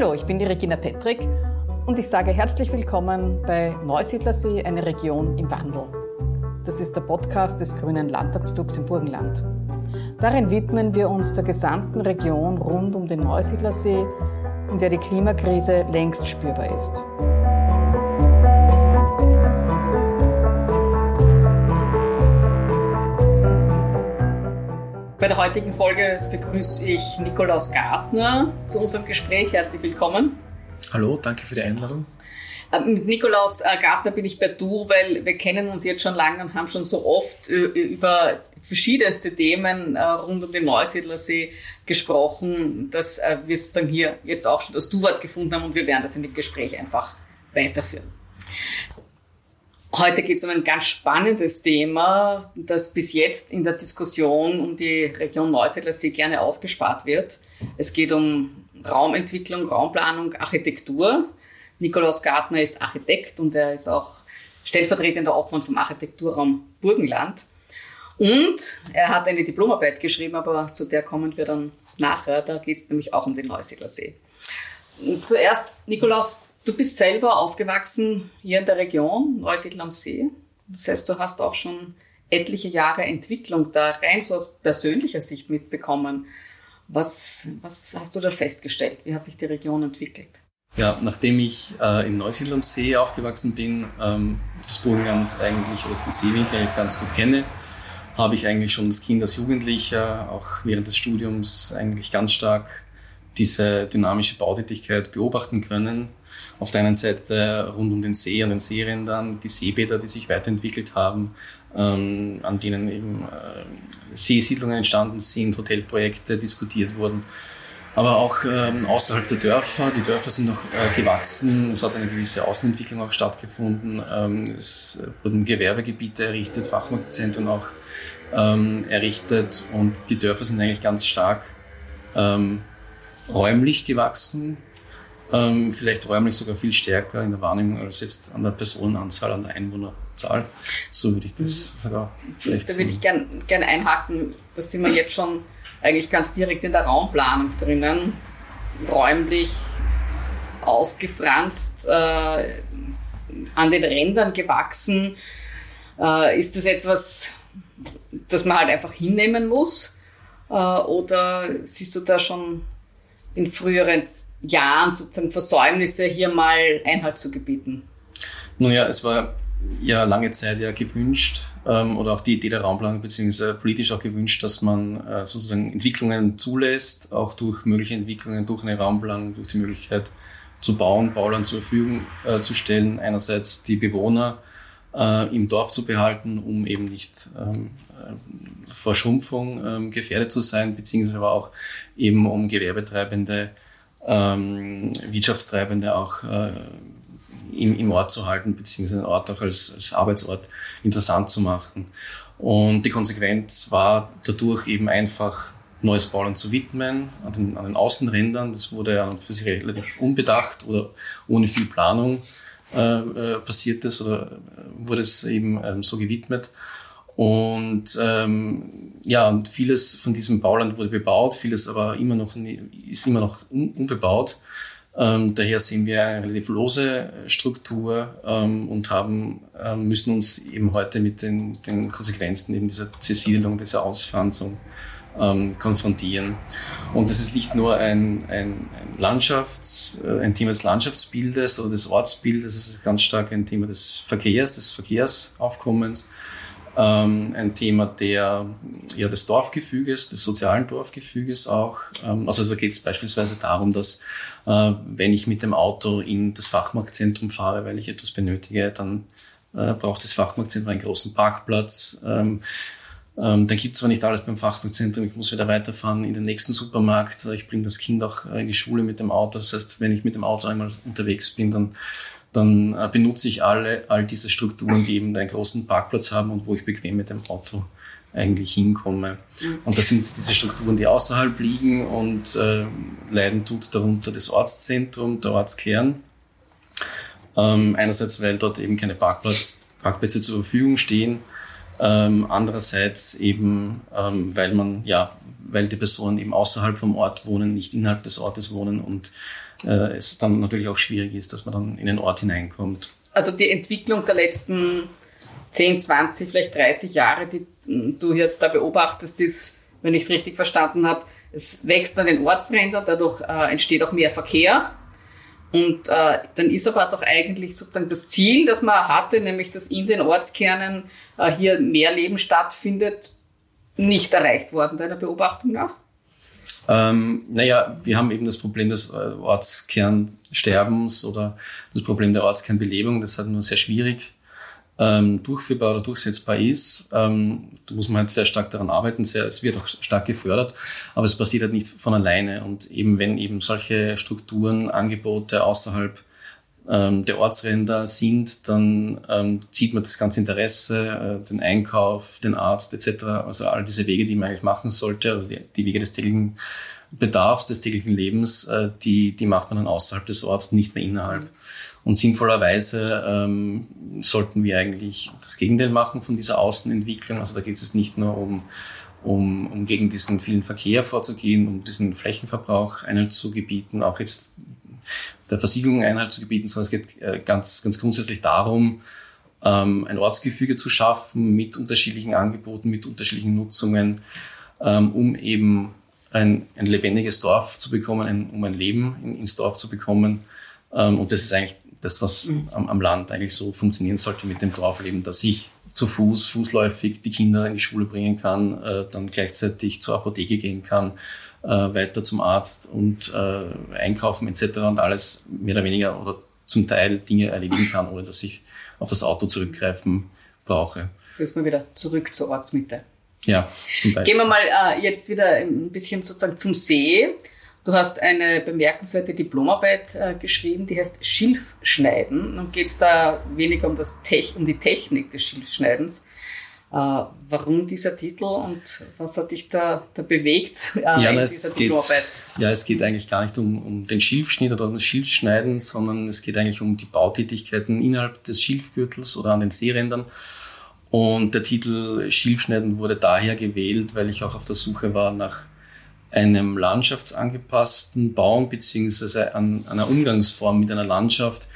Hallo, ich bin die Regina Petrick und ich sage herzlich willkommen bei Neusiedlersee, eine Region im Wandel. Das ist der Podcast des Grünen Landtagsclubs im Burgenland. Darin widmen wir uns der gesamten Region rund um den Neusiedlersee, in der die Klimakrise längst spürbar ist. Bei der heutigen Folge begrüße ich Nikolaus Gartner zu unserem Gespräch. Herzlich willkommen. Hallo, danke für die Einladung. Äh, mit Nikolaus äh, Gartner bin ich bei Du, weil wir kennen uns jetzt schon lange und haben schon so oft äh, über verschiedenste Themen rund um den Neusiedlersee gesprochen, dass wir sozusagen hier jetzt auch schon das Du-Wort gefunden haben und wir werden das in dem Gespräch einfach weiterführen. Heute geht es um ein ganz spannendes Thema, das bis jetzt in der Diskussion um die Region Neusiedler See gerne ausgespart wird. Es geht um Raumentwicklung, Raumplanung, Architektur. Nikolaus Gartner ist Architekt und er ist auch stellvertretender Obmann vom Architekturraum Burgenland. Und er hat eine Diplomarbeit geschrieben, aber zu der kommen wir dann nachher. Da geht es nämlich auch um den Neusiedler See. Zuerst, Nikolaus, Du bist selber aufgewachsen hier in der Region, Neusiedl am See. Das heißt, du hast auch schon etliche Jahre Entwicklung da rein so aus persönlicher Sicht mitbekommen. Was, was hast du da festgestellt? Wie hat sich die Region entwickelt? Ja, nachdem ich äh, in Neusiedl am See aufgewachsen bin, ähm, das Burgenland eigentlich oder den Seewinkel ganz gut kenne, habe ich eigentlich schon als Kind, als Jugendlicher, auch während des Studiums eigentlich ganz stark diese dynamische Bautätigkeit beobachten können auf der einen Seite rund um den See und den Seerändern, die Seebäder, die sich weiterentwickelt haben, ähm, an denen eben äh, Seesiedlungen entstanden sind, Hotelprojekte diskutiert wurden. Aber auch ähm, außerhalb der Dörfer, die Dörfer sind noch äh, gewachsen, es hat eine gewisse Außenentwicklung auch stattgefunden, ähm, es wurden Gewerbegebiete errichtet, Fachmarktzentren auch ähm, errichtet. Und die Dörfer sind eigentlich ganz stark ähm, räumlich gewachsen, ähm, vielleicht räumlich sogar viel stärker in der Wahrnehmung als jetzt an der Personenanzahl, an der Einwohnerzahl. So würde ich das mhm. sogar vielleicht Da würde ich gerne gern einhaken. Da sind wir jetzt schon eigentlich ganz direkt in der Raumplanung drinnen. Räumlich ausgefranst, äh, an den Rändern gewachsen. Äh, ist das etwas, das man halt einfach hinnehmen muss? Äh, oder siehst du da schon in früheren Jahren sozusagen Versäumnisse hier mal Einhalt zu gebieten? Nun ja, es war ja lange Zeit ja gewünscht ähm, oder auch die Idee der Raumplanung beziehungsweise politisch auch gewünscht, dass man äh, sozusagen Entwicklungen zulässt, auch durch mögliche Entwicklungen, durch eine Raumplanung, durch die Möglichkeit zu bauen, Bauland zur Verfügung äh, zu stellen, einerseits die Bewohner äh, im Dorf zu behalten, um eben nicht ähm, äh, vor Schrumpfung ähm, gefährdet zu sein, beziehungsweise aber auch eben um Gewerbetreibende, ähm, Wirtschaftstreibende auch äh, im, im Ort zu halten, beziehungsweise den Ort auch als, als Arbeitsort interessant zu machen. Und die Konsequenz war dadurch eben einfach neues Bauland zu widmen, an den, an den Außenrändern. Das wurde ja für sich relativ unbedacht oder ohne viel Planung äh, äh, passiert ist oder äh, wurde es eben ähm, so gewidmet. Und ähm, ja, und vieles von diesem Bauland wurde bebaut, vieles aber immer noch ist immer noch un unbebaut. Ähm, daher sehen wir eine relativ lose Struktur ähm, und haben, ähm, müssen uns eben heute mit den, den Konsequenzen eben dieser Zersiedelung, dieser Ausfranzung ähm, konfrontieren. Und das ist nicht nur ein, ein, ein Landschafts-, äh, ein Thema des Landschaftsbildes oder des Ortsbildes, es ist ganz stark ein Thema des Verkehrs, des Verkehrsaufkommens, ähm, ein Thema der, ja, des Dorfgefüges, des sozialen Dorfgefüges auch. Ähm, also da geht es beispielsweise darum, dass äh, wenn ich mit dem Auto in das Fachmarktzentrum fahre, weil ich etwas benötige, dann äh, braucht das Fachmarktzentrum einen großen Parkplatz. Ähm, ähm, dann gibt es zwar nicht alles beim Fachmarktzentrum, ich muss wieder weiterfahren in den nächsten Supermarkt. Ich bringe das Kind auch äh, in die Schule mit dem Auto. Das heißt, wenn ich mit dem Auto einmal unterwegs bin, dann dann äh, benutze ich alle, all diese Strukturen, die eben einen großen Parkplatz haben und wo ich bequem mit dem Auto eigentlich hinkomme. Mhm. Und das sind diese Strukturen, die außerhalb liegen und äh, leiden tut darunter das Ortszentrum, der Ortskern. Ähm, einerseits, weil dort eben keine Parkplatz, Parkplätze zur Verfügung stehen Ähm, andererseits eben, ähm, weil man, ja, weil die Personen eben außerhalb vom Ort wohnen, nicht innerhalb des Ortes wohnen und äh, es dann natürlich auch schwierig ist, dass man dann in den Ort hineinkommt. Also die Entwicklung der letzten 10, 20, vielleicht 30 Jahre, die du hier da beobachtest, ist, wenn ich es richtig verstanden habe, es wächst an den Ortsrändern, dadurch äh, entsteht auch mehr Verkehr. Und äh, dann ist aber doch eigentlich sozusagen das Ziel, das man hatte, nämlich dass in den Ortskernen äh, hier mehr Leben stattfindet, nicht erreicht worden, deiner Beobachtung nach? Ähm, naja, wir haben eben das Problem des äh, Ortskernsterbens oder das Problem der Ortskernbelebung. Das halt nur sehr schwierig ähm, durchführbar oder durchsetzbar ist. Ähm, da muss man halt sehr stark daran arbeiten. Sehr, es wird auch stark gefördert, aber es passiert halt nicht von alleine. Und eben wenn eben solche Strukturen, Angebote außerhalb ähm, der Ortsränder sind, dann ähm, zieht man das ganze Interesse, äh, den Einkauf, den Arzt etc., also all diese Wege, die man eigentlich machen sollte, also die, die Wege des täglichen Bedarfs, des täglichen Lebens, äh, die, die macht man dann außerhalb des Orts, nicht mehr innerhalb. Und sinnvollerweise ähm, sollten wir eigentlich das Gegenteil machen von dieser Außenentwicklung. Also da geht es nicht nur um, um, um gegen diesen vielen Verkehr vorzugehen, um diesen Flächenverbrauch Einhalt zu gebieten, auch jetzt der Versiegelung Einhalt zu gebieten, sondern es geht äh, ganz, ganz grundsätzlich darum, ähm, ein Ortsgefüge zu schaffen mit unterschiedlichen Angeboten, mit unterschiedlichen Nutzungen, ähm, um eben ein, ein lebendiges Dorf zu bekommen, ein, um ein Leben in, ins Dorf zu bekommen. Ähm, und das ist eigentlich das, was mhm. am, am, Land eigentlich so funktionieren sollte mit dem Dorfleben, dass ich zu Fuß, fußläufig die Kinder in die Schule bringen kann, äh, dann gleichzeitig zur Apotheke gehen kann, äh, weiter zum Arzt und äh, einkaufen etc. und alles mehr oder weniger oder zum Teil Dinge erledigen kann, ohne dass ich auf das Auto zurückgreifen brauche. Müssen wir wieder zurück zur Ortsmitte. Ja, zum Beispiel. Gehen wir mal äh, jetzt wieder ein bisschen sozusagen zum See. Du hast eine bemerkenswerte Diplomarbeit äh, geschrieben, die heißt Schilfschneiden. Und geht es da weniger um, das Tech, um die Technik des Schilfschneidens. Äh, warum dieser Titel und was hat dich da, da bewegt äh, ja, in dieser Diplomarbeit? Geht, ja, es geht eigentlich gar nicht um, um den Schilfschnitt oder um das Schilfschneiden, sondern es geht eigentlich um die Bautätigkeiten innerhalb des Schilfgürtels oder an den Seerändern. Und der Titel Schilfschneiden wurde daher gewählt, weil ich auch auf der Suche war nach einem landschaftsangepassten Baum beziehungsweise an einer Umgangsform mit einer Landschaft,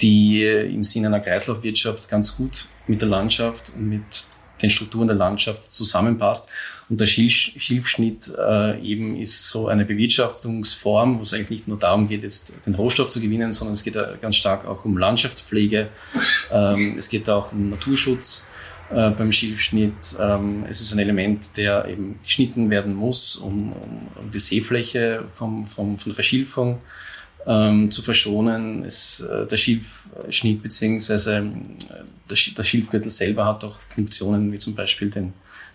die im Sinne einer Kreislaufwirtschaft ganz gut mit der Landschaft und mit den Strukturen der Landschaft zusammenpasst. Und der Schilfschnitt äh, eben ist so eine Bewirtschaftungsform, wo es eigentlich nicht nur darum geht, jetzt den Rohstoff zu gewinnen, sondern es geht ganz stark auch um Landschaftspflege. Ähm, es geht auch um Naturschutz äh, beim Schilfschnitt. Ähm, es ist ein Element, der eben geschnitten werden muss, um, um, um die Seefläche vom, vom, von Verschilfung ähm, zu verschonen. Es, äh, der Schilfschnitt beziehungsweise äh, der, der Schilfgürtel selber hat auch Funktionen wie zum Beispiel den,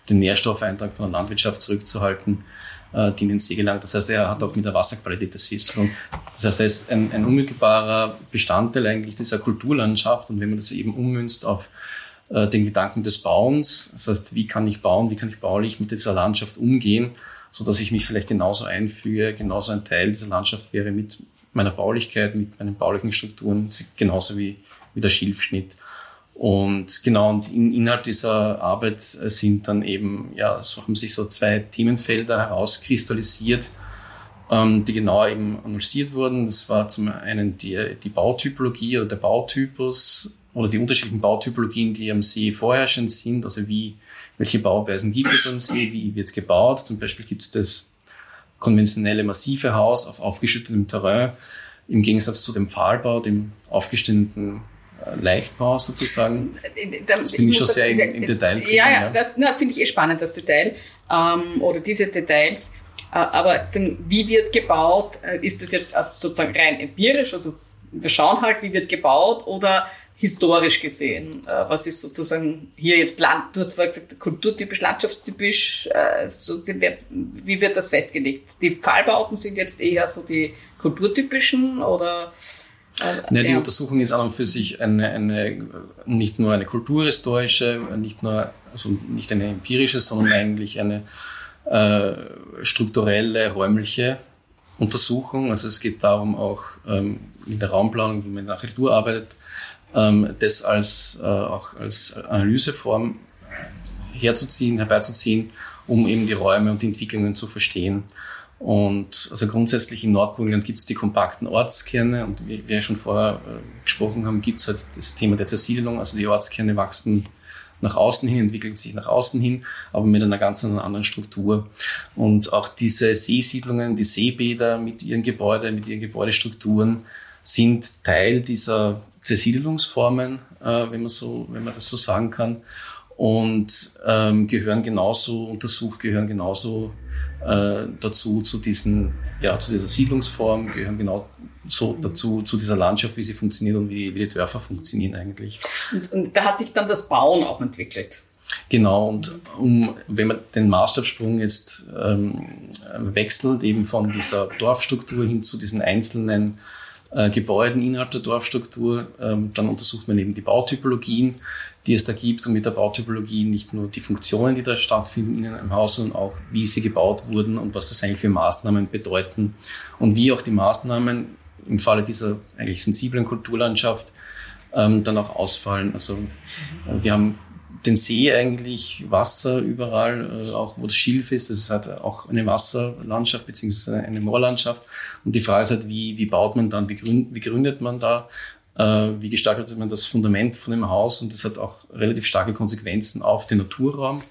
den Nährstoffeintrag von der Landwirtschaft zurückzuhalten, äh, die in den See gelangt. Das heißt, er hat auch mit der Wasserqualität zu tun. Das heißt, er ist ein, ein unmittelbarer Bestandteil eigentlich dieser Kulturlandschaft und wenn man das eben ummünzt auf äh, den Gedanken des Bauens. Das heißt, wie kann ich bauen, wie kann ich baulich mit dieser Landschaft umgehen, so dass ich mich vielleicht genauso einfüge, genauso ein Teil dieser Landschaft wäre mit meiner Baulichkeit, mit meinen baulichen Strukturen, genauso wie, wie der Schilfschnitt. Und genau, und in, innerhalb dieser Arbeit sind dann eben, ja, so haben sich so zwei Themenfelder herauskristallisiert, ähm, die genauer eben analysiert wurden. Das war zum einen die, die Bautypologie oder der Bautypus oder die unterschiedlichen Bautypologien, die am See vorherrschend sind, also wie, welche Bauweisen gibt es am See, wie wird gebaut. Zum Beispiel gibt es das konventionelle massive Haus auf aufgeschüttetem Terrain, im Gegensatz zu dem Pfahlbau, dem aufgestehenden äh, Leichtbau sozusagen. Das bin ich schon sehr im, im Detail drin. Ja, ja, das finde ich eh spannend, das Detail ähm, oder diese Details. Äh, aber dann, wie wird gebaut? Äh, ist das jetzt also sozusagen rein empirisch? Also wir schauen halt, wie wird gebaut oder historisch gesehen? Äh, was ist sozusagen hier jetzt Land, du hast vorher gesagt, kulturtypisch, landschaftstypisch, äh, so wie wird das festgelegt? Die Pfahlbauten sind jetzt eher so die kulturtypischen oder? Ja, die. Untersuchung ist an und für sich eine, eine, nicht nur eine kulturhistorische, nicht nur, also nicht eine empirische, sondern eigentlich eine äh, strukturelle, räumliche Untersuchung. Also es geht darum, auch ähm, in der Raumplanung, wie man in der Architektur arbeitet, ähm, das als, äh, auch als Analyseform herzuziehen, herbeizuziehen, um eben die Räume und die Entwicklungen zu verstehen. Und also grundsätzlich im Nordburgenland gibt es die kompakten Ortskerne und wie wir schon vorher äh, gesprochen haben, gibt es halt das Thema der Zersiedelung. Also die Ortskerne wachsen nach außen hin, entwickeln sich nach außen hin, aber mit einer ganz anderen Struktur. Und auch diese Seesiedlungen, die Seebäder mit ihren Gebäuden, mit ihren Gebäudestrukturen sind Teil dieser Zersiedelungsformen, äh, wenn man so, wenn man das so sagen kann, und ähm, gehören genauso untersucht, gehören genauso äh, dazu zu diesen, ja, zu dieser Siedlungsform, gehören genau so dazu, zu dieser Landschaft, wie sie funktioniert und wie, wie die Dörfer funktionieren eigentlich. Und, und da hat sich dann das Bauen auch entwickelt. Genau, und um, wenn man den Maßstabsprung jetzt ähm, wechselt, eben von dieser Dorfstruktur hin zu diesen einzelnen äh, Gebäuden innerhalb der Dorfstruktur. Ähm, dann untersucht man eben die Bautypologien, die es da gibt und mit der Bautypologie nicht nur die Funktionen, die da stattfinden in einem Haus, sondern auch, wie sie gebaut wurden und was das eigentlich für Maßnahmen bedeuten und wie auch die Maßnahmen im Falle dieser eigentlich sensiblen Kulturlandschaft ähm, dann auch ausfallen. Also äh, wir haben den See eigentlich, Wasser überall, äh, auch wo das Schilf ist. Das ist halt auch eine Wasserlandschaft beziehungsweise eine Moorlandschaft. Und die Frage ist halt, wie, wie baut man dann, wie, gründ, wie gründet man da, äh, wie gestaltet man das Fundament von dem Haus? Und das hat auch relativ starke Konsequenzen auf den Naturraum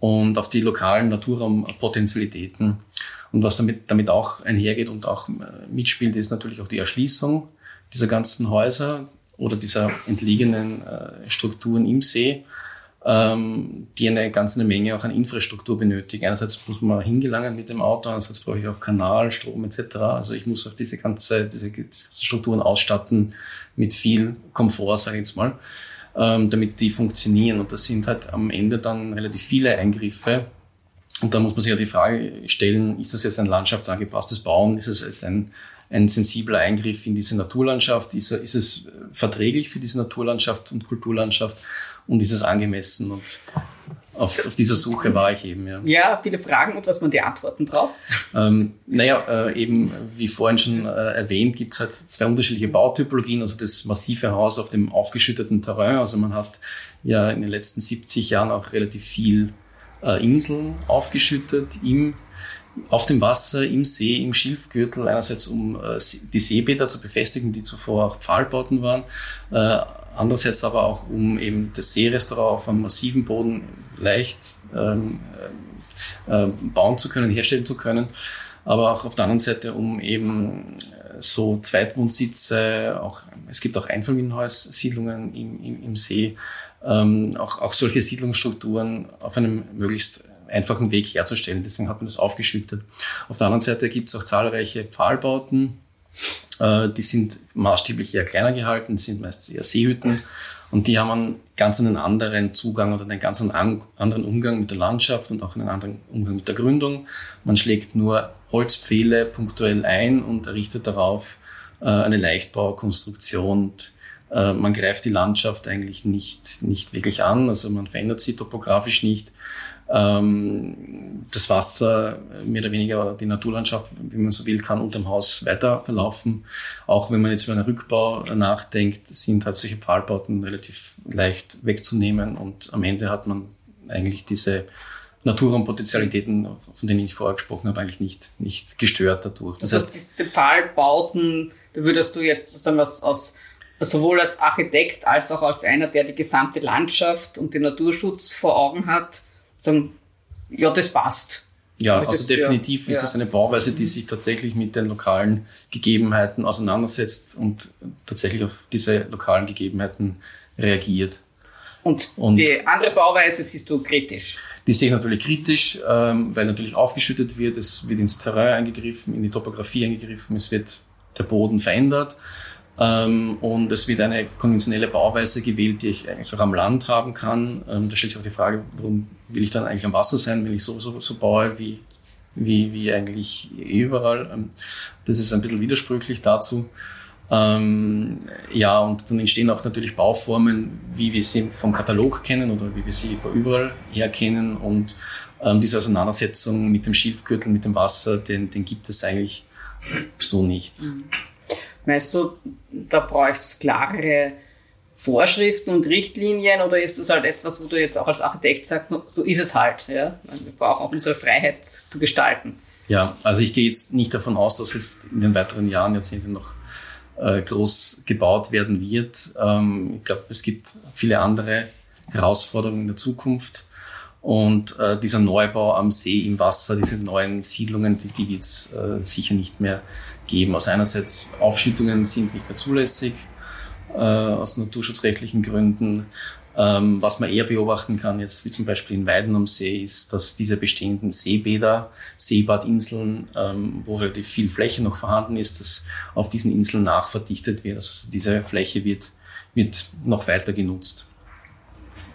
und auf die lokalen Naturraumpotentialitäten. Und was damit, damit auch einhergeht und auch äh, mitspielt, ist natürlich auch die Erschließung dieser ganzen Häuser oder dieser entliegenen äh, Strukturen im See ähm, die eine ganze Menge auch an Infrastruktur benötigen. Einerseits muss man hingelangen mit dem Auto, andererseits brauche ich auch Kanal, Strom etc. Also ich muss auch diese ganze, diese, diese Strukturen ausstatten mit viel Komfort, sage ich jetzt mal, ähm, damit die funktionieren. Und das sind halt am Ende dann relativ viele Eingriffe. Und da muss man sich ja die Frage stellen, ist das jetzt ein landschaftsangepasses Bauen? Ist es jetzt ein ein sensibler Eingriff in diese Naturlandschaft? Ist, ist es verträglich für diese Naturlandschaft und Kulturlandschaft? Und ist es angemessen? Und auf, auf dieser Suche war ich eben, ja. Ja, viele Fragen und was waren die Antworten drauf? Ähm, naja, äh, eben wie vorhin schon äh, erwähnt, gibt es halt zwei unterschiedliche Bautypologien, also das massive Haus auf dem aufgeschütteten Terrain. Also man hat ja in den letzten 70 Jahren auch relativ viel äh, Inseln aufgeschüttet im auf dem Wasser, im See, im Schilfgürtel, einerseits um äh, die Seebäder zu befestigen, die zuvor auch Pfahlbauten waren, äh, Andererseits aber auch, um eben das Seerestaurant auf einem massiven Boden leicht ähm, äh, bauen zu können, herstellen zu können. Aber auch auf der anderen Seite, um eben äh, so Zweitwohnsitze, auch, es gibt auch Einfamilienhaussiedlungen im, im, im See, ähm, auch, auch solche Siedlungsstrukturen auf einem möglichst einfachen Weg herzustellen. Deswegen hat man das aufgeschüttet. Auf der anderen Seite gibt es auch zahlreiche Pfahlbauten, die sind maßstäblich eher kleiner gehalten, sind meist eher Seehütten und die haben einen ganz einen anderen Zugang oder einen ganz anderen Umgang mit der Landschaft und auch einen anderen Umgang mit der Gründung. Man schlägt nur Holzpfähle punktuell ein und errichtet darauf äh, eine Leichtbaukonstruktion. Äh, man greift die Landschaft eigentlich nicht, nicht wirklich an, also man verändert sie topografisch nicht ähm, das Wasser, mehr oder weniger die Naturlandschaft, wie man so will, kann unterm Haus weiter verlaufen. Auch wenn man jetzt über einen Rückbau nachdenkt, sind halt solche Pfahlbauten relativ leicht wegzunehmen und am Ende hat man eigentlich diese Naturraumpotentialitäten, von denen ich vorher gesprochen habe, eigentlich nicht, nicht gestört dadurch. Das also heißt, diese Pfahlbauten, da würdest du jetzt sozusagen aus, aus sowohl als Architekt als auch als einer, der die gesamte Landschaft und den Naturschutz vor Augen hat, sagen, ja, das passt. Ja, also das, definitiv ja, ist es eine Bauweise, die sich tatsächlich mit den lokalen Gegebenheiten auseinandersetzt und tatsächlich auf diese lokalen Gegebenheiten reagiert. Und, und die andere Bauweise siehst du kritisch? Die sehe ich natürlich kritisch, ähm, weil natürlich aufgeschüttet wird, es wird ins Terrain eingegriffen, in die Topografie eingegriffen, es wird der Boden verändert. Ähm, und es wird eine konventionelle Bauweise gewählt, die ich eigentlich auch am Land haben kann. Ähm, da stellt sich auch die Frage, warum will ich dann eigentlich am Wasser sein, wenn ich sowieso so baue wie, wie, wie eigentlich überall. Ähm, das ist ein bisschen widersprüchlich dazu. Ähm, ja, und dann entstehen auch natürlich Bauformen, wie wir sie vom Katalog kennen oder wie wir sie von überall her kennen. Und ähm, diese Auseinandersetzung mit dem Schilfgürtel, mit dem Wasser, den, den gibt es eigentlich so nicht. Mhm. Weißt du, da bräuchte es klarere Vorschriften und Richtlinien oder ist das halt etwas, wo du jetzt auch als Architekt sagst, so ist es halt, ja? Wir brauchen auch unsere Freiheit zu gestalten. Ja, also ich gehe jetzt nicht davon aus, dass jetzt in den weiteren Jahren, Jahrzehnten noch äh, groß gebaut werden wird. Ähm, ich glaube, es gibt viele andere Herausforderungen in der Zukunft. Und äh, dieser Neubau am See, im Wasser, diese neuen Siedlungen, die, die wird es äh, sicher nicht mehr geben. Also einerseits Aufschüttungen sind nicht mehr zulässig äh, aus naturschutzrechtlichen Gründen. Ähm, was man eher beobachten kann, jetzt wie zum Beispiel in Weiden am See, ist, dass diese bestehenden Seebäder, Seebadinseln, ähm, wo relativ viel Fläche noch vorhanden ist, dass auf diesen Inseln nachverdichtet wird. Also diese Fläche wird, wird noch weiter genutzt.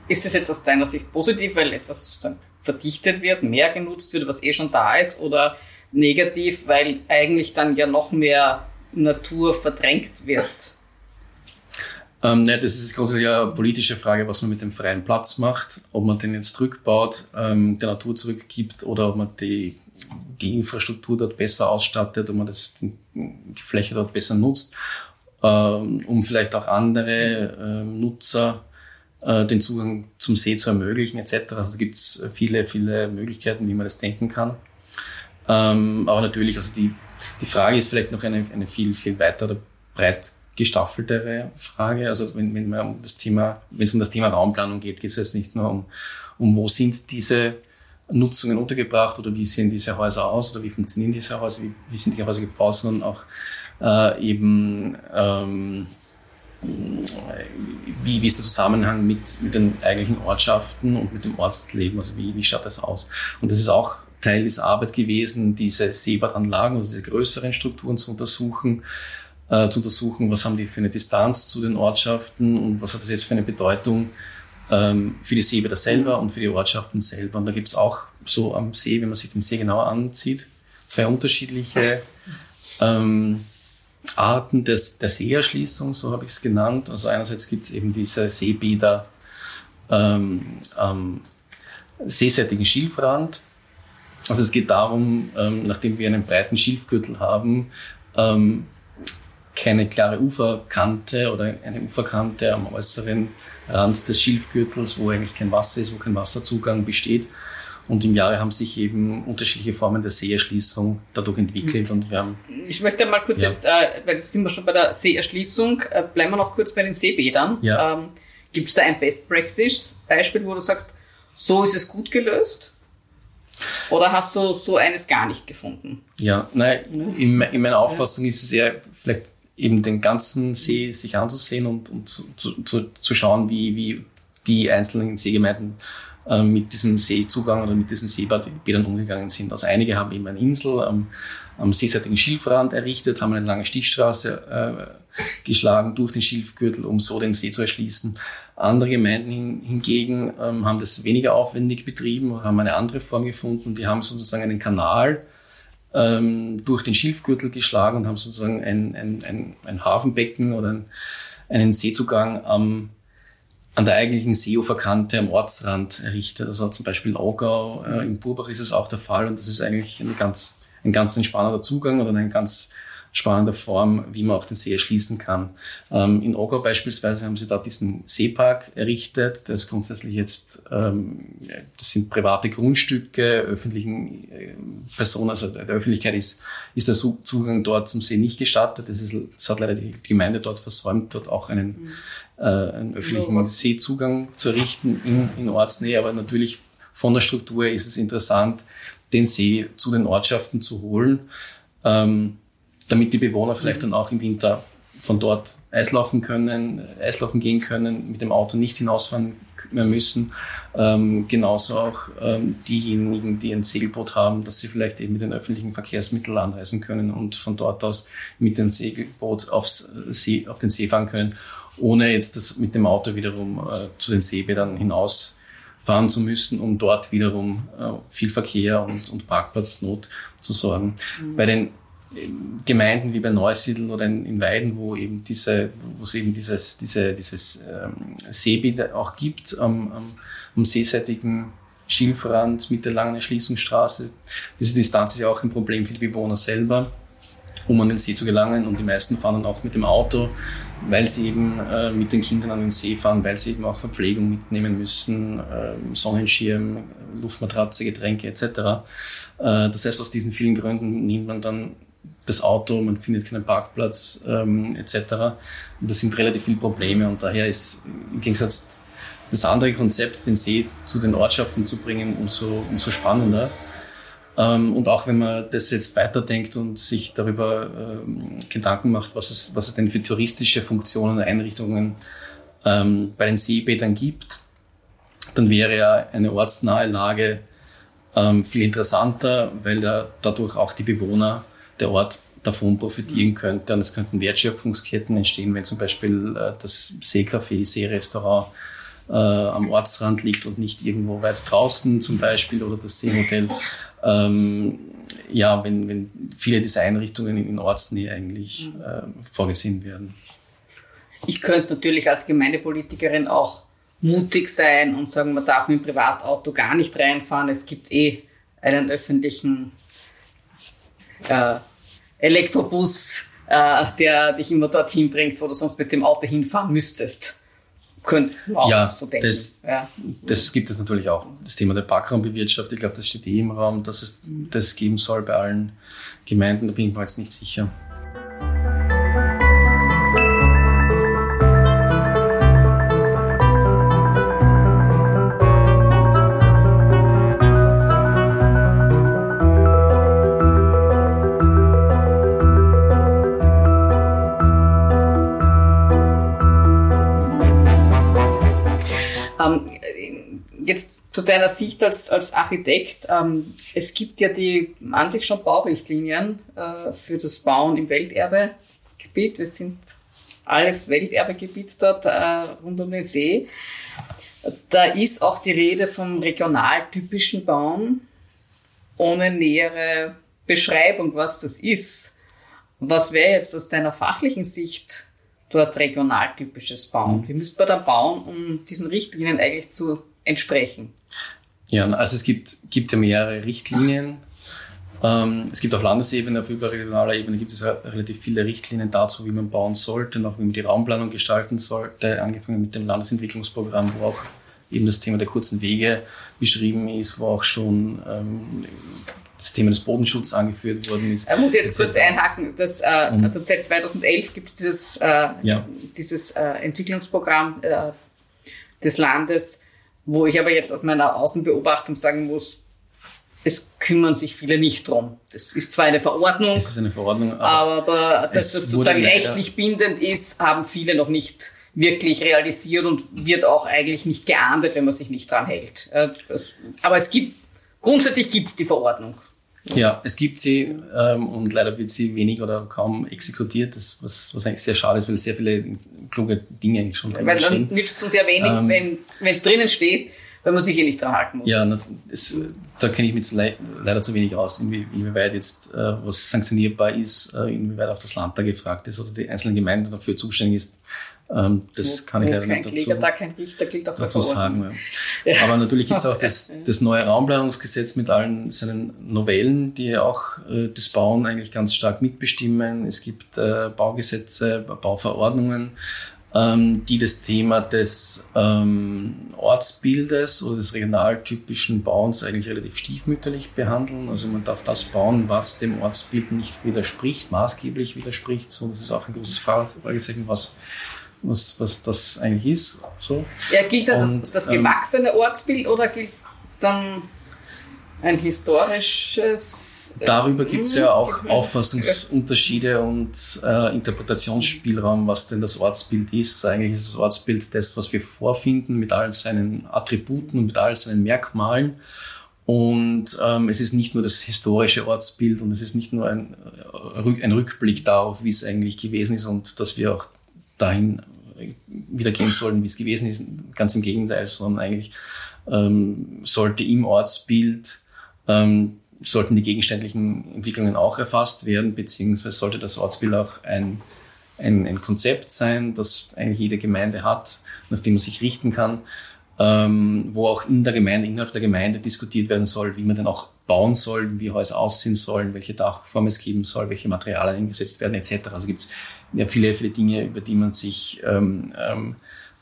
Ist das jetzt aus deiner Sicht positiv, weil etwas verdichtet wird, mehr genutzt wird, was eh schon da ist, oder negativ, weil eigentlich dann ja noch mehr Natur verdrängt wird? Ähm, ne, das ist grundsätzlich eine politische Frage, was man mit dem freien Platz macht, ob man den jetzt rückbaut, ähm, der Natur zurückgibt oder ob man die, die Infrastruktur dort besser ausstattet, ob man das, die, die Fläche dort besser nutzt, ähm, um vielleicht auch andere ähm, Nutzer äh, den Zugang zum See zu ermöglichen etc. Also da gibt es viele, viele Möglichkeiten, wie man das denken kann. Ähm, aber natürlich, also die, die Frage ist vielleicht noch eine, eine viel, viel weitere, breit gestaffeltere Frage. Also wenn, wenn man um das Thema, wenn es um das Thema Raumplanung geht, geht es jetzt nicht nur um, um wo sind diese Nutzungen untergebracht oder wie sehen diese Häuser aus oder wie funktionieren diese Häuser, wie, wie sind die Häuser gebaut, sondern auch äh, eben ähm, wie, wie ist der Zusammenhang mit, mit den eigentlichen Ortschaften und mit dem Ortsleben, also wie, wie schaut das aus? Und das ist auch Teil dieser Arbeit gewesen, diese Seebadanlagen, also diese größeren Strukturen zu untersuchen, äh, zu untersuchen, was haben die für eine Distanz zu den Ortschaften und was hat das jetzt für eine Bedeutung ähm, für die Seebäder selber und für die Ortschaften selber. Und da gibt es auch so am See, wenn man sich den See genauer ansieht, zwei unterschiedliche ähm, Arten des, der Seeerschließung, so habe ich es genannt. Also einerseits gibt es eben diese Seebäder ähm, am seeseitigen Schilfrand. Also es geht darum, ähm, nachdem wir einen breiten Schilfgürtel haben, ähm, keine klare Uferkante oder eine Uferkante am äußeren Rand des Schilfgürtels, wo eigentlich kein Wasser ist, wo kein Wasserzugang besteht, und im Jahre haben sich eben unterschiedliche Formen der Seeerschließung dadurch entwickelt. Und wir haben ich möchte mal kurz ja. jetzt, äh, weil jetzt sind wir schon bei der Seeerschließung, äh, bleiben wir noch kurz bei den Seebädern. Ja. Ähm, Gibt es da ein Best Practice Beispiel, wo du sagst, so ist es gut gelöst? Oder hast du so eines gar nicht gefunden? Ja, nein, in, in meiner Auffassung ja. ist es eher vielleicht eben den ganzen See sich anzusehen und, und zu, zu, zu schauen, wie, wie die einzelnen Seegemeinden äh, mit diesem Seezugang oder mit diesen Seebadbädern umgegangen sind. Also einige haben eben eine Insel am, am seeseitigen Schilfrand errichtet, haben eine lange Stichstraße äh, geschlagen durch den Schilfgürtel, um so den See zu erschließen. Andere Gemeinden hin, hingegen ähm, haben das weniger aufwendig betrieben, haben eine andere Form gefunden. Die haben sozusagen einen Kanal ähm, durch den Schilfgürtel geschlagen und haben sozusagen ein, ein, ein, ein Hafenbecken oder ein, einen Seezugang am an der eigentlichen Seeuferkante am Ortsrand errichtet. Also zum Beispiel Augau, äh, im Burbach ist es auch der Fall und das ist eigentlich ein ganz, ein ganz entspannender Zugang oder eine ganz spannende Form, wie man auch den See erschließen kann. Ähm, in Ogau beispielsweise haben sie da diesen Seepark errichtet. Der ist grundsätzlich jetzt, ähm, das sind private Grundstücke, öffentlichen äh, Personen, also der, Öffentlichkeit ist, ist der Zugang dort zum See nicht gestattet. Das, ist, das hat leider die Gemeinde dort versäumt, dort auch einen, mhm. äh, einen öffentlichen Seezugang zu errichten in, in Ortsnähe. Aber natürlich von der Struktur ist es interessant, den See zu den Ortschaften zu holen. Ähm, damit die Bewohner vielleicht dann auch im Winter von dort Eislaufen können, Eislaufen gehen können, mit dem Auto nicht hinausfahren mehr müssen. Ähm, genauso auch ähm, diejenigen, die ein Segelboot haben, dass sie vielleicht eben mit den öffentlichen Verkehrsmitteln anreisen können und von dort aus mit dem Segelboot aufs See, auf den See fahren können, ohne jetzt das mit dem Auto wiederum äh, zu den Seebädern hinausfahren zu müssen, um dort wiederum äh, viel Verkehr und, und Parkplatznot zu sorgen. Mhm. Bei den Gemeinden wie bei Neusiedl oder in, Weiden, wo eben diese, wo es eben dieses, diese, dieses ähm, Seebild auch gibt am, am, am seeseitigen Schilfrand mit der langen Erschließungsstraße. Diese Distanz ist ja auch ein Problem für die Bewohner selber. um an den See zu gelangen. Und die meisten fahren dann auch mit dem Auto, weil sie eben äh, mit den Kindern an den See fahren, weil sie eben auch Verpflegung mitnehmen müssen, äh, Sonnenschirm, Luftmatratze, Getränke etc. Äh, das heißt, aus diesen vielen Gründen nimmt man dann das Auto, man findet keinen Parkplatz ähm, etc. Und das sind relativ viele Probleme und daher ist im Gegensatz das andere Konzept, den See zu den Ortschaften zu bringen, umso, umso spannender. Ähm, und auch wenn man das jetzt weiterdenkt und sich darüber ähm, Gedanken macht, was es, was es denn für touristische Funktionen und Einrichtungen ähm, bei den Seebädern gibt, dann wäre ja eine ortsnahe Lage ähm, viel interessanter, weil da dadurch auch die Bewohner der Ort davon profitieren könnte. Und es könnten Wertschöpfungsketten entstehen, wenn zum Beispiel äh, das Seecafé, Seerestaurant äh, am Ortsrand liegt und nicht irgendwo weit draußen zum Beispiel oder das Seehotel. Ähm, ja, wenn, wenn viele dieser Einrichtungen in Ortsnähe eigentlich äh, vorgesehen werden. Ich könnte natürlich als Gemeindepolitikerin auch mutig sein und sagen, man darf mit dem Privatauto gar nicht reinfahren. Es gibt eh einen öffentlichen äh, Elektrobus, äh, der dich immer dorthin bringt, wo du sonst mit dem Auto hinfahren müsstest. Könnten auch ja, so denken. Das, ja. das gibt es natürlich auch. Das Thema der Parkraumbewirtschaftung, ich glaube, das steht eh im Raum, dass es das geben soll bei allen Gemeinden, da bin ich mir jetzt nicht sicher. Deiner Sicht als, als Architekt, ähm, es gibt ja die an sich schon Baurichtlinien äh, für das Bauen im Welterbegebiet. Wir sind alles Welterbegebiet dort äh, rund um den See. Da ist auch die Rede vom regionaltypischen Bauen ohne nähere Beschreibung, was das ist. Was wäre jetzt aus deiner fachlichen Sicht dort regionaltypisches Bauen? Wie müsste man da bauen, um diesen Richtlinien eigentlich zu entsprechen? Ja, also es gibt, gibt ja mehrere Richtlinien. Ähm, es gibt auf Landesebene, auf überregionaler Ebene gibt es relativ viele Richtlinien dazu, wie man bauen sollte, auch wie man die Raumplanung gestalten sollte, angefangen mit dem Landesentwicklungsprogramm, wo auch eben das Thema der kurzen Wege beschrieben ist, wo auch schon ähm, das Thema des Bodenschutzes angeführt worden ist. Ich muss jetzt kurz einhaken, dass, äh, also seit 2011 gibt es dieses, äh, ja. dieses äh, Entwicklungsprogramm äh, des Landes, wo ich aber jetzt auf meiner Außenbeobachtung sagen muss, es kümmern sich viele nicht drum. Das ist zwar eine Verordnung, es ist eine Verordnung aber, aber dass das sozusagen rechtlich bindend ist, haben viele noch nicht wirklich realisiert und wird auch eigentlich nicht geahndet, wenn man sich nicht dran hält. Äh, aber es gibt, grundsätzlich gibt es die Verordnung. Ja, es gibt sie ähm, und leider wird sie wenig oder kaum exekutiert, das, was, was eigentlich sehr schade ist, weil sehr viele kluge Dinge eigentlich schon drin Weil dann nützt es uns ja wenig, ähm, wenn es drinnen steht, weil man sich eh nicht dran halten muss. Ja, das, da kenne ich mich leider zu wenig aus, inwieweit jetzt äh, was sanktionierbar ist, äh, inwieweit auch das Land da gefragt ist oder die einzelnen Gemeinden dafür zuständig ist. Ähm, das kann ich leider nicht dazu, Kläger, da kein Richter gilt auch dazu sagen. Ja. Ja. Aber natürlich gibt es auch das, das neue Raumplanungsgesetz mit allen seinen Novellen, die auch äh, das Bauen eigentlich ganz stark mitbestimmen. Es gibt äh, Baugesetze, Bauverordnungen, ähm, die das Thema des ähm, Ortsbildes oder des regionaltypischen Bauens eigentlich relativ stiefmütterlich behandeln. Also man darf das bauen, was dem Ortsbild nicht widerspricht, maßgeblich widerspricht. So, das ist auch ein großes Fragezeichen, was was, was das eigentlich ist. So. Ja, gilt dann das, das ähm, gewachsene Ortsbild oder gilt dann ein historisches? Äh, darüber gibt es ja auch Auffassungsunterschiede und äh, Interpretationsspielraum, was denn das Ortsbild ist. Also eigentlich ist das Ortsbild das, was wir vorfinden mit all seinen Attributen und mit all seinen Merkmalen. Und ähm, es ist nicht nur das historische Ortsbild und es ist nicht nur ein, äh, ein Rückblick darauf, wie es eigentlich gewesen ist und dass wir auch dahin wieder gehen sollen, wie es gewesen ist. Ganz im Gegenteil, sondern eigentlich ähm, sollte im Ortsbild ähm, sollten die gegenständlichen Entwicklungen auch erfasst werden, beziehungsweise sollte das Ortsbild auch ein, ein, ein Konzept sein, das eigentlich jede Gemeinde hat, nach dem man sich richten kann. ähm, wo auch in der Gemeinde, innerhalb der Gemeinde diskutiert werden soll, wie man denn auch bauen soll, wie Häuser aussehen sollen, welche Dachform es geben soll, welche Materialien eingesetzt werden, etc. Also gibt es ja viele, viele Dinge, über die man sich ähm, ähm,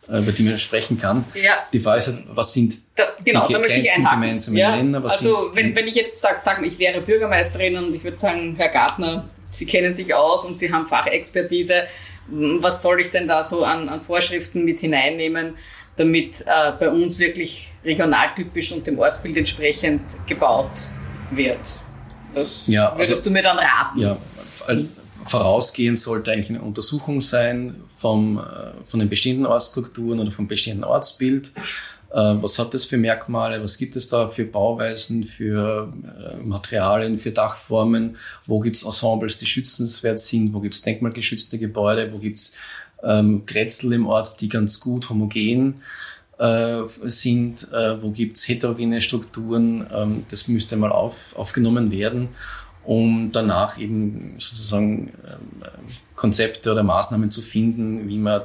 über die man sprechen kann. Ja. Die Frage ist halt, was sind da, genau, die kleinsten gemeinsamen ja. Nenner? Also wenn, wenn ich jetzt sage, sag, ich wäre Bürgermeisterin und ich würde sagen, Herr Gartner, Sie kennen sich aus und Sie haben Fachexpertise, was soll ich denn da so an, an Vorschriften mit hineinnehmen, damit äh, bei uns wirklich regionaltypisch und dem Ortsbild entsprechend gebaut wird? Das ja, würdest also, du mir dann raten? Ja, vorausgehend sollte eigentlich eine Untersuchung sein vom, äh, von den bestehenden Ortsstrukturen oder vom bestehenden Ortsbild. Äh, was hat das für Merkmale? Was gibt es da für Bauweisen, für äh, Materialien, für Dachformen? Wo gibt es Ensembles, die schützenswert sind? Wo gibt es denkmalgeschützte Gebäude? Wo gibt es ähm, Kretzel im Ort, die ganz gut homogen äh, sind? Äh, wo gibt es heterogene Strukturen? Ähm, das müsste mal auf, aufgenommen werden um danach eben sozusagen ähm, Konzepte oder Maßnahmen zu finden, wie man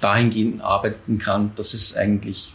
dahingehend arbeiten kann, dass es eigentlich,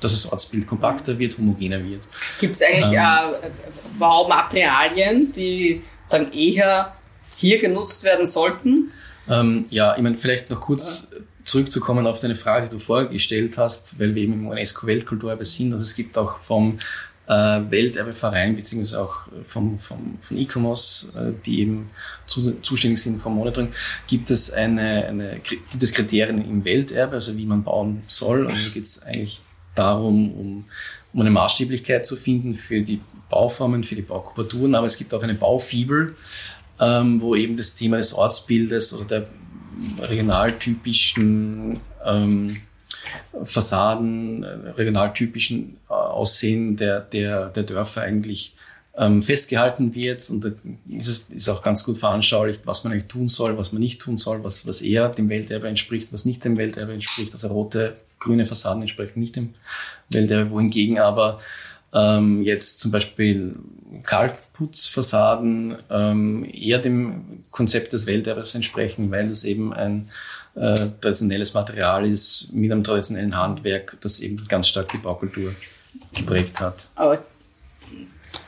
dass das Ortsbild kompakter wird, homogener wird. Gibt es eigentlich ähm, äh, Baumaterialien, die sagen eher hier genutzt werden sollten? Ähm, ja, ich meine, vielleicht noch kurz zurückzukommen auf deine Frage, die du vorher gestellt hast, weil wir eben im UNESCO-Weltkulturerbe sind. Also es gibt auch vom äh, Welterbeverein, beziehungsweise auch vom, vom, von ICOMOS, äh, die eben zu, zuständig sind vom Monitoring, gibt es, eine, eine, gibt es Kriterien im Welterbe, also wie man bauen soll. Und da geht es eigentlich darum, um, um eine Maßstäblichkeit zu finden für die Bauformen, für die Baukubaturen, aber es gibt auch eine Baufibel, ähm, wo eben das Thema des Ortsbildes oder der regionaltypischen ähm, Fassaden, äh, regionaltypischen äh, Aussehen der, der, der Dörfer eigentlich ähm, festgehalten wird. Und da ist es ist auch ganz gut veranschaulicht, was man eigentlich tun soll, was man nicht tun soll, was, was eher dem Welterbe entspricht, was nicht dem Welterbe entspricht. Also rote, grüne Fassaden entsprechen nicht dem Welterbe, wohingegen aber ähm, jetzt zum Beispiel Kalkputzfassaden ähm, eher dem Konzept des Welterbes entsprechen, weil es eben ein äh, traditionelles Material ist mit einem traditionellen Handwerk, das eben ganz stark die Baukultur geprägt hat. Aber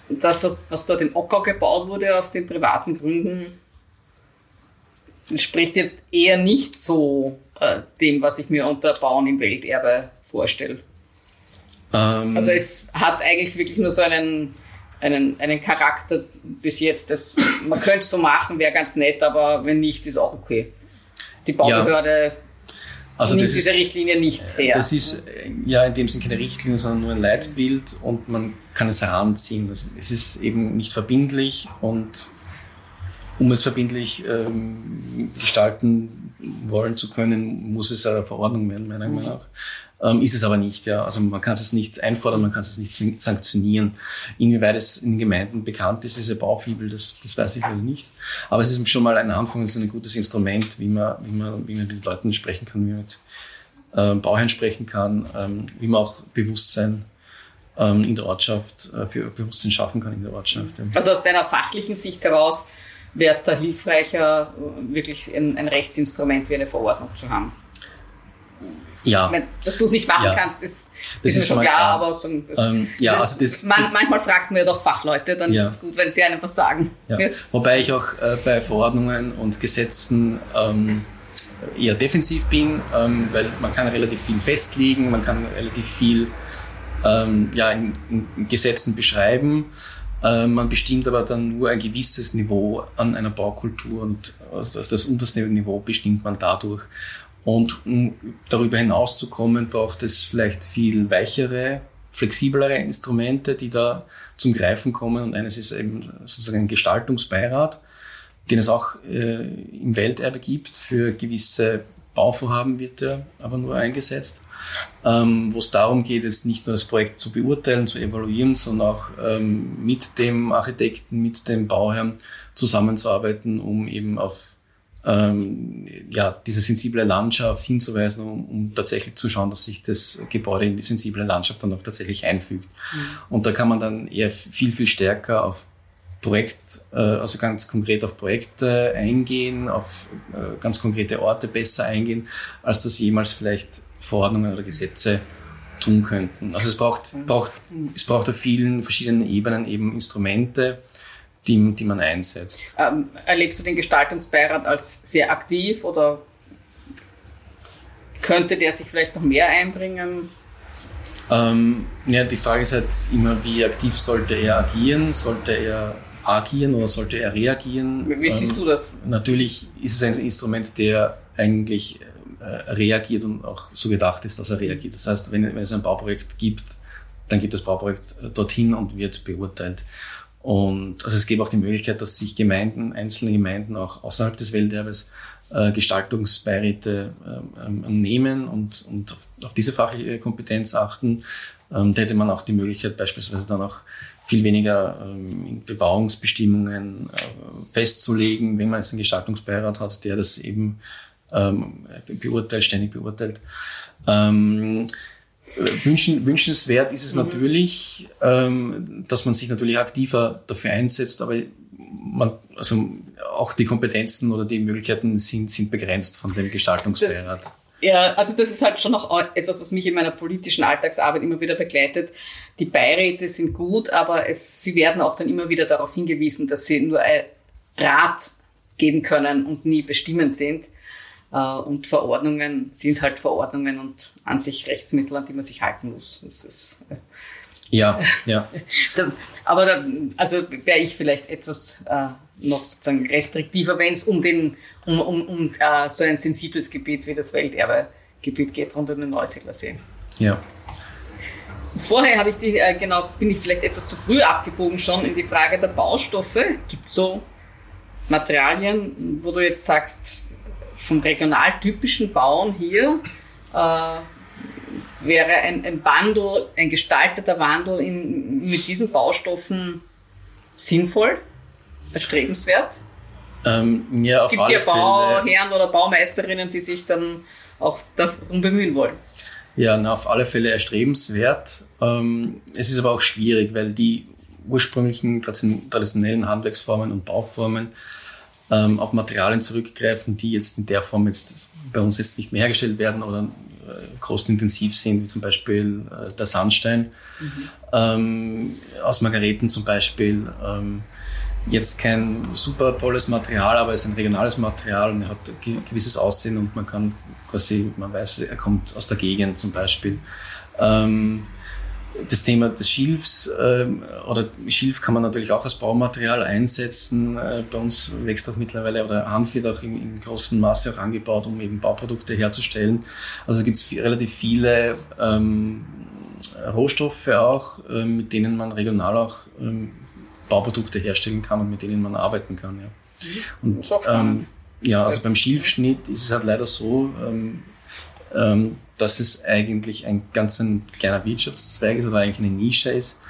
das, was dort in Ockau gebaut wurde auf den privaten Gründen, entspricht jetzt eher nicht so äh, dem, was ich mir unter Bauen im Welterbe vorstelle. Ähm, also es hat eigentlich wirklich nur so einen, einen, einen Charakter bis jetzt. Das, man könnte es so machen, wäre ganz nett, aber wenn nicht, ist auch okay die Baubehörde ja. also nimmt diese ist, Richtlinie nicht her. Das ist ja in dem Sinne keine Richtlinie, sondern nur ein Leitbild und man kann es heranziehen. Es ist eben nicht verbindlich und um es verbindlich ähm, gestalten wollen zu können, muss es eine Verordnung werden, meiner Meinung nach. Ähm, ist es aber nicht, ja. Also man kann es nicht einfordern, man kann es nicht sanktionieren. Inwieweit es in den Gemeinden bekannt ist, diese Baufibel, das, das weiß ich leider nicht. Aber es ist schon mal ein Anfang, es ist ein gutes Instrument, wie man, wie man, wie man mit Leuten sprechen kann, wie man mit ähm, Bauherren sprechen kann, ähm, wie man auch Bewusstsein ähm, in der Ortschaft, äh, für Bewusstsein schaffen kann in der Ortschaft. Ja. Also aus deiner fachlichen Sicht heraus wäre es da hilfreicher, wirklich ein, ein Rechtsinstrument wie eine Verordnung zu haben? Ja. Meine, dass du es nicht machen ja. kannst, ist, das ist, mir schon klar, klar. aber so, ähm, ja, also das, man, manchmal fragt man ja doch Fachleute, dann ja. ist es gut, wenn sie einem was sagen. Ja. Wobei ich auch äh, bei Verordnungen und Gesetzen ähm, eher defensiv bin, ähm, weil man kann relativ viel festlegen, man kann relativ viel ähm, ja, in, in Gesetzen beschreiben. Äh, man bestimmt aber dann nur ein gewisses Niveau an einer Baukultur und also das, das unterste Niveau bestimmt man dadurch. Und um darüber hinaus zu kommen, braucht es vielleicht viel weichere, flexiblere Instrumente, die da zum Greifen kommen. Und eines ist eben sozusagen ein Gestaltungsbeirat, den es auch äh, im Welterbe gibt. Für gewisse Bauvorhaben wird er aber nur eingesetzt. Ähm, wo es darum geht, jetzt nicht nur das Projekt zu beurteilen, zu evaluieren, sondern auch ähm, mit dem Architekten, mit dem Bauherrn zusammenzuarbeiten, um eben auf ähm, ja, diese sensible Landschaft hinzuweisen, um, um, tatsächlich zu schauen, dass sich das Gebäude in die sensible Landschaft dann auch tatsächlich einfügt. Mhm. Und da kann man dann eher viel, viel stärker auf Projekt, äh, also ganz konkret auf Projekte eingehen, auf äh, ganz konkrete Orte besser eingehen, als das jemals vielleicht Verordnungen oder Gesetze tun könnten. Also es braucht, mhm. braucht, es braucht auf vielen verschiedenen Ebenen eben Instrumente, die, die man einsetzt. Ähm, erlebst du den Gestaltungsbeirat als sehr aktiv oder könnte der sich vielleicht noch mehr einbringen? Ähm, ja, die Frage ist halt immer, wie aktiv sollte er agieren? Sollte er agieren oder sollte er reagieren? Wie siehst ähm, du das? Natürlich ist es ein Instrument, der eigentlich äh, reagiert und auch so gedacht ist, dass er reagiert. Das heißt, wenn, wenn es ein Bauprojekt gibt, dann geht das Bauprojekt äh, dorthin und wird beurteilt. Und also es gäbe auch die Möglichkeit, dass sich Gemeinden, einzelne Gemeinden auch außerhalb des Welterbes äh, Gestaltungsbeiräte äh, nehmen und, und auf diese fachliche Kompetenz achten. Ähm, da hätte man auch die Möglichkeit, beispielsweise dann auch viel weniger ähm, Bebauungsbestimmungen äh, festzulegen, wenn man jetzt einen Gestaltungsbeirat hat, der das eben ähm, beurteilt, ständig beurteilt. Ähm, wünschen, wünschenswert ist es mhm. natürlich, ähm, dass man sich natürlich aktiver dafür einsetzt, aber man, also auch die Kompetenzen oder die Möglichkeiten sind, sind begrenzt von dem Gestaltungsbeirat. Ja, also das ist halt schon noch etwas, was mich in meiner politischen Alltagsarbeit immer wieder begleitet. Die Beiräte sind gut, aber es, sie werden auch dann immer wieder darauf hingewiesen, dass sie nur ein Rat geben können und nie bestimmend sind. Äh, und Verordnungen sind halt Verordnungen und an sich Rechtsmittel, an die man sich halten muss. Ist, äh, ja, ja. aber da, also wäre ich vielleicht etwas äh, noch sozusagen restriktiver, wenn es um den um, um, um äh, so ein sensibles Gebiet wie das Welterbegebiet geht rund um den Neusiedlersee. Ja. Vorher habe ich die, äh, genau, bin ich vielleicht etwas zu früh abgebogen schon in die Frage der Baustoffe. Gibt es so Materialien, wo du jetzt sagst, vom regionaltypischen Bauen hier äh, wäre ein, ein Wandel, ein gestalteter Wandel in, mit diesen Baustoffen sinnvoll? erstrebenswert? Ähm, ja, es gibt ja Bauherren oder Baumeisterinnen, die sich dann auch darum bemühen wollen. Ja, na, auf alle Fälle erstrebenswert. Ähm, es ist aber auch schwierig, weil die ursprünglichen traditionellen Handwerksformen und Bauformen ähm, auf Materialien zurückgreifen, die jetzt in der Form jetzt bei uns jetzt nicht mehr hergestellt werden oder äh, kostenintensiv sind, wie zum Beispiel äh, der Sandstein. Mhm. Ähm, aus Margareten zum Beispiel. Ähm, jetzt kein super tolles Material, aber es ist ein regionales Material und er hat ein gewisses Aussehen und man kann quasi, man weiß, er kommt aus der Gegend zum Beispiel. Ähm, das Thema des Schilfs ähm, oder Schilf kann man natürlich auch als Baumaterial einsetzen. Äh, bei uns wächst auch mittlerweile oder Hanf wird auch im, im großen Maße auch angebaut, um eben Bauprodukte herzustellen. Also gibt es relativ viele ähm, Rohstoffe auch, äh, mit denen man regional auch ähm, Bauprodukte herstellen kann und mit denen man arbeiten kann. Ja. Mhm. Und ähm, ja, also beim Schilfschnitt ist es halt leider so, ähm, ähm, dass es eigentlich ein ganz ein kleiner Wirtschaftszweig ist oder eigentlich eine Nische ist,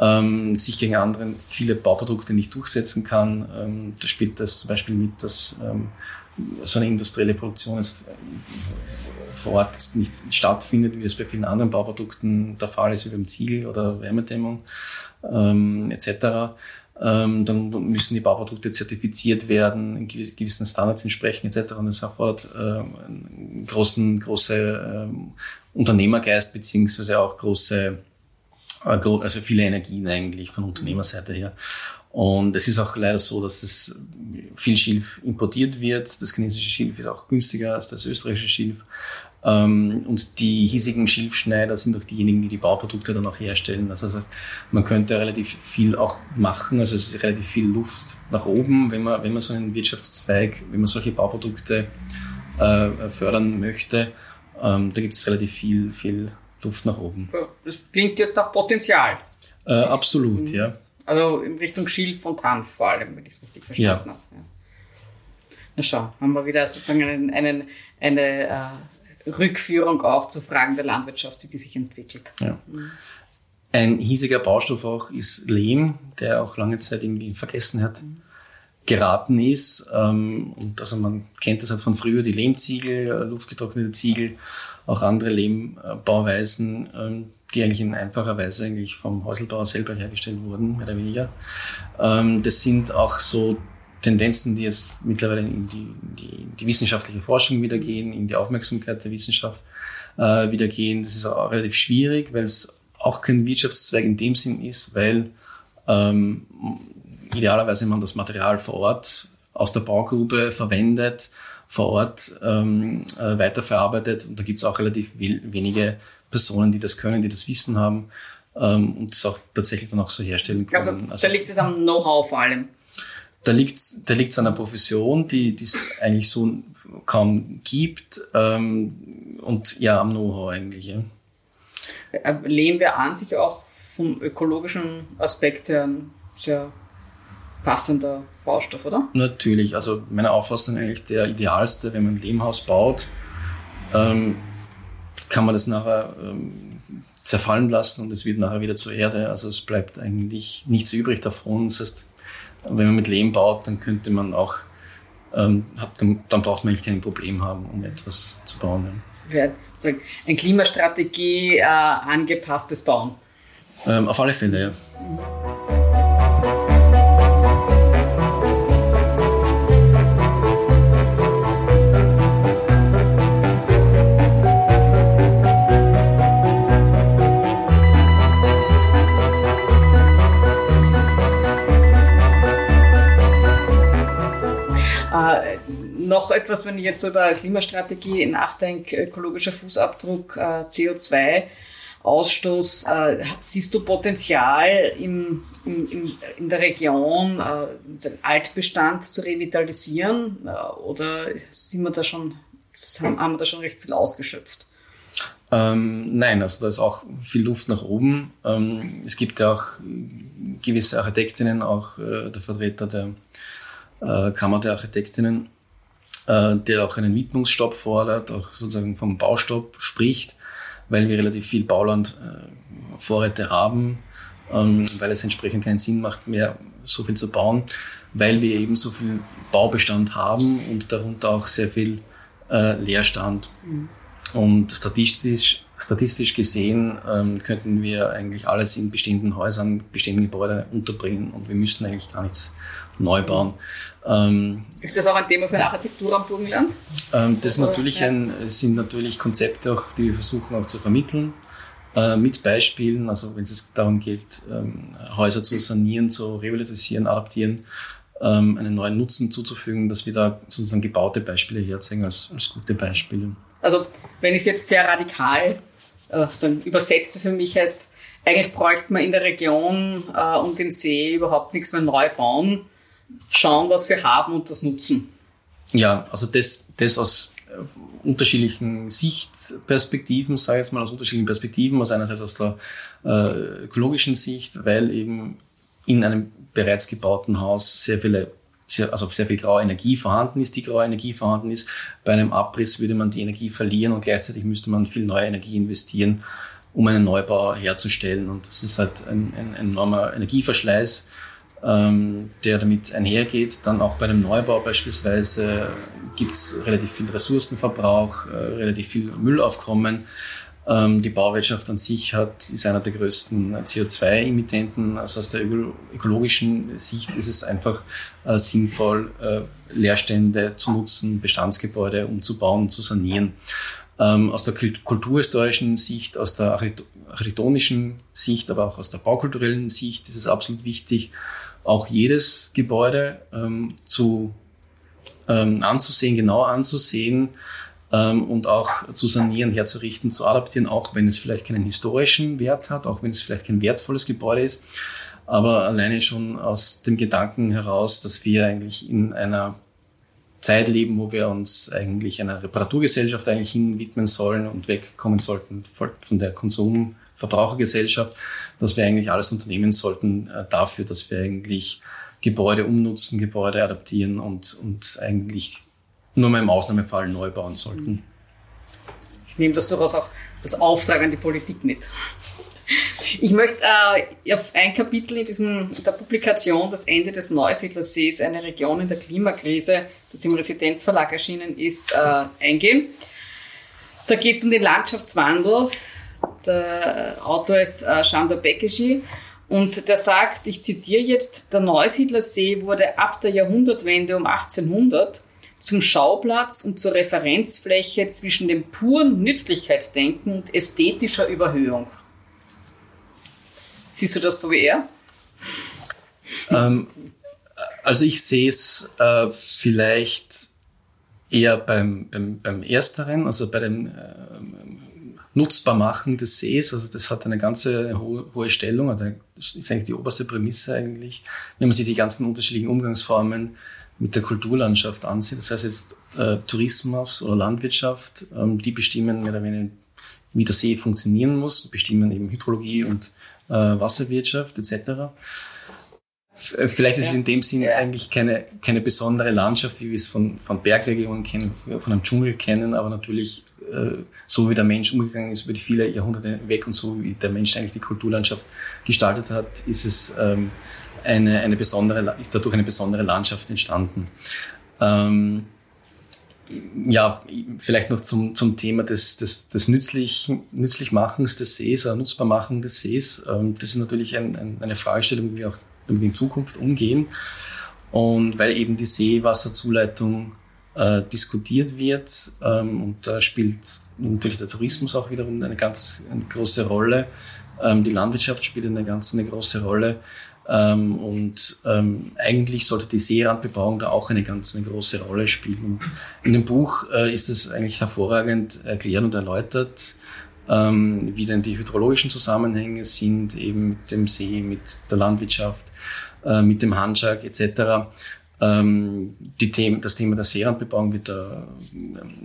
ähm, sich gegen andere viele Bauprodukte nicht durchsetzen kann. Ähm, da spielt das zum Beispiel mit, dass ähm, so eine industrielle Produktion jetzt äh, vor Ort jetzt nicht stattfindet, wie es bei vielen anderen Bauprodukten der Fall ist, wie beim Ziegel oder Wärmedämmung ähm, etc. Ähm, dann müssen die Bauprodukte zertifiziert werden, gewissen Standards entsprechen etc. Und das erfordert äh, einen großen, große äh, Unternehmergeist beziehungsweise auch große, äh, also viele Energien eigentlich von Unternehmerseite her. Und es ist auch leider so, dass es viel Schilf importiert wird. Das chinesische Schilf ist auch günstiger als das österreichische Schilf. Ähm, und die hiesigen Schilfschneider sind auch diejenigen, die die Bauprodukte dann auch herstellen. Also das heißt, man könnte relativ viel auch machen. Also es ist relativ viel Luft nach oben, wenn man, wenn man so einen Wirtschaftszweig, wenn man solche Bauprodukte äh, fördern möchte. Ähm, da gibt es relativ viel, viel Luft nach oben. Das klingt jetzt nach Potenzial. Äh, absolut, mhm. ja. Also in Richtung Schilf und Hanf vor allem, wenn ich es richtig verstanden ja. habe. Ja. Na schau, haben wir wieder sozusagen einen, einen, eine äh, Rückführung auch zu Fragen der Landwirtschaft, wie die sich entwickelt. Ja. Ein hiesiger Baustoff auch ist Lehm, der auch lange Zeit irgendwie in Vergessenheit geraten ist. Ähm, und also man kennt das halt von früher, die Lehmziegel, äh, luftgetrocknete Ziegel, auch andere Lehmbauweisen, ähm, die eigentlich in einfacher Weise eigentlich vom Häuselbauer selber hergestellt wurden, mehr oder weniger. Ähm, das sind auch so Tendenzen, die jetzt mittlerweile in die, die, die wissenschaftliche Forschung wieder gehen, in die Aufmerksamkeit der Wissenschaft. äh, wieder gehen. Das ist auch relativ schwierig, weil es auch kein Wirtschaftszweig in dem Sinn ist, weil ähm, idealerweise man das Material vor Ort aus der Baugrube verwendet, vor Ort ähm, äh, weiterverarbeitet. Und da gibt es auch relativ wenige Personen, die das können, die das Wissen haben ähm, und das auch tatsächlich dann auch so herstellen können. Also, also da liegt es am Know-how vor allem. Da liegt es da liegt's an einer Profession, die es eigentlich so kaum gibt ähm, und ja, am Know-how eigentlich. Ja. Äh, lehnen wir an sich auch vom ökologischen Aspekt her ein sehr passender Baustoff, oder? Natürlich, also meiner Auffassung eigentlich der idealste, wenn man ein Lehmhaus baut, ähm, kann man das nachher ähm, zerfallen lassen und es wird nachher wieder zur Erde. Also es bleibt eigentlich nichts übrig davon. Das heißt, wenn man mit Lehm baut, dann könnte man auch, ähm, hat, dann, dann, braucht man eigentlich kein Problem haben, um etwas zu bauen. Ja. Ein Klimastrategie äh, angepasstes Bauen. Ähm, auf alle Fälle, ja. noch etwas, wenn ich jetzt über Klimastrategie nachdenke, ökologischer Fußabdruck, äh, CO2. Ausstoß, äh, siehst du Potenzial im, im, im, in der Region, äh, den Altbestand zu revitalisieren? Äh, oder sind wir da schon, haben, haben wir da schon recht viel ausgeschöpft? Ähm, nein, also da ist auch viel Luft nach oben. Ähm, es gibt ja auch gewisse Architektinnen, auch äh, der Vertreter der äh, Kammer der Architektinnen, äh, der auch einen Widmungsstopp fordert, auch sozusagen vom Baustopp spricht, weil wir relativ viel Bauland äh, Vorräte haben, ähm, weil es entsprechend keinen Sinn macht, mehr so viel zu bauen, weil wir eben so viel Baubestand haben und darunter auch sehr viel äh, Leerstand. Mhm. Und statistisch, statistisch gesehen ähm, könnten wir eigentlich alles in bestehenden Häusern, bestehenden Gebäuden unterbringen und wir müssten eigentlich gar nichts neu bauen. Ähm, ist das auch ein Thema für eine Architektur am Burgenland? Ähm, das natürlich ein, sind natürlich Konzepte, auch, die wir versuchen auch zu vermitteln. Äh, mit Beispielen, also wenn es darum geht, ähm, Häuser zu sanieren, zu revitalisieren, adaptieren, ähm, einen neuen Nutzen zuzufügen, dass wir da sozusagen gebaute Beispiele herzeigen als, als gute Beispiele. Also wenn ich es jetzt sehr radikal äh, übersetze für mich heißt, eigentlich bräuchte man in der Region äh, um den See überhaupt nichts mehr neu bauen, schauen, was wir haben und das nutzen. Ja, also das, das aus äh, unterschiedlichen Sichtperspektiven, sage ich jetzt mal aus unterschiedlichen Perspektiven, also einerseits aus der äh, ökologischen Sicht, weil eben in einem bereits gebauten Haus sehr viele sehr, also sehr viel graue Energie vorhanden ist, die graue Energie vorhanden ist. Bei einem Abriss würde man die Energie verlieren und gleichzeitig müsste man viel neue Energie investieren, um einen Neubau herzustellen. Und das ist halt ein, ein, ein enormer Energieverschleiß ähm, der damit einhergeht. Dann auch bei dem Neubau beispielsweise gibt es relativ viel Ressourcenverbrauch, äh, relativ viel Müllaufkommen. Ähm, die Bauwirtschaft an sich hat, ist einer der größten CO2-Emittenten. Also aus der ökologischen Sicht ist es einfach äh, sinnvoll, äh, Leerstände zu nutzen, Bestandsgebäude umzubauen, zu sanieren. Ähm, aus der kulturhistorischen Sicht, aus der architektonischen Sicht, aber auch aus der baukulturellen Sicht ist es absolut wichtig, auch jedes Gebäude ähm, zu, ähm, anzusehen, genau anzusehen ähm, und auch zu sanieren, herzurichten, zu adaptieren, auch wenn es vielleicht keinen historischen Wert hat, auch wenn es vielleicht kein wertvolles Gebäude ist. Aber alleine schon aus dem Gedanken heraus, dass wir eigentlich in einer Zeit leben, wo wir uns eigentlich einer Reparaturgesellschaft eigentlich hinwidmen sollen und wegkommen sollten von der Konsum- Verbrauchergesellschaft, dass wir eigentlich alles unternehmen sollten äh, dafür, dass wir eigentlich Gebäude umnutzen, Gebäude adaptieren und, und eigentlich nur mal im Ausnahmefall neu bauen sollten. Ich nehme das durchaus auch als Auftrag an die Politik mit. Ich möchte äh, auf ein Kapitel in diesem, der Publikation Das Ende des Neusiedlersees, eine Region in der Klimakrise, das im Residenzverlag erschienen ist, äh, eingehen. Da geht es um den Landschaftswandel der Autor ist äh, Shandor Bekeschi. Und der sagt, ich zitiere jetzt, der Neusiedlersee wurde ab der Jahrhundertwende um 1800 zum Schauplatz und zur Referenzfläche zwischen dem puren Nützlichkeitsdenken und ästhetischer Überhöhung. Siehst du das so wie er? Ähm, also ich sehe es äh, vielleicht eher beim, beim, beim Ersteren, also bei dem äh, Nutzbarmachen des Sees. Also das hat eine ganze hohe, hohe Stellung, oder das ist eigentlich die oberste Prämisse eigentlich, wenn man sich die ganzen unterschiedlichen Umgangsformen mit der Kulturlandschaft ansieht. Das heißt jetzt äh, Tourismus oder Landwirtschaft, ähm, die bestimmen mehr oder weniger, wie der See funktionieren muss, bestimmen eben Hydrologie und äh, Wasserwirtschaft etc. Äh, vielleicht ist es in dem Sinne eigentlich keine, keine besondere Landschaft, wie wir es von, von Bergregionen kennen, von einem Dschungel kennen, aber natürlich so wie der Mensch umgegangen ist über die viele Jahrhunderte weg und so wie der Mensch eigentlich die Kulturlandschaft gestaltet hat, ist es ähm, eine, eine besondere, ist dadurch eine besondere Landschaft entstanden. Ähm, ja, vielleicht noch zum, zum Thema des, des, des nützlich, Nützlichmachens des Sees oder Nutzbarmachen des Sees. Ähm, das ist natürlich ein, ein, eine Fragestellung, wie wir auch damit in Zukunft umgehen. Und weil eben die Seewasserzuleitung äh, diskutiert wird ähm, und da spielt natürlich der Tourismus auch wiederum eine ganz eine große Rolle. Ähm, die Landwirtschaft spielt eine ganz eine große Rolle. Ähm, und ähm, eigentlich sollte die Seerandbebauung da auch eine ganz eine große Rolle spielen. In dem Buch äh, ist es eigentlich hervorragend erklärt und erläutert, ähm, wie denn die hydrologischen Zusammenhänge sind, eben mit dem See, mit der Landwirtschaft, äh, mit dem Handschlag etc. Ähm, die Themen, das Thema der Seerandbebauung wird da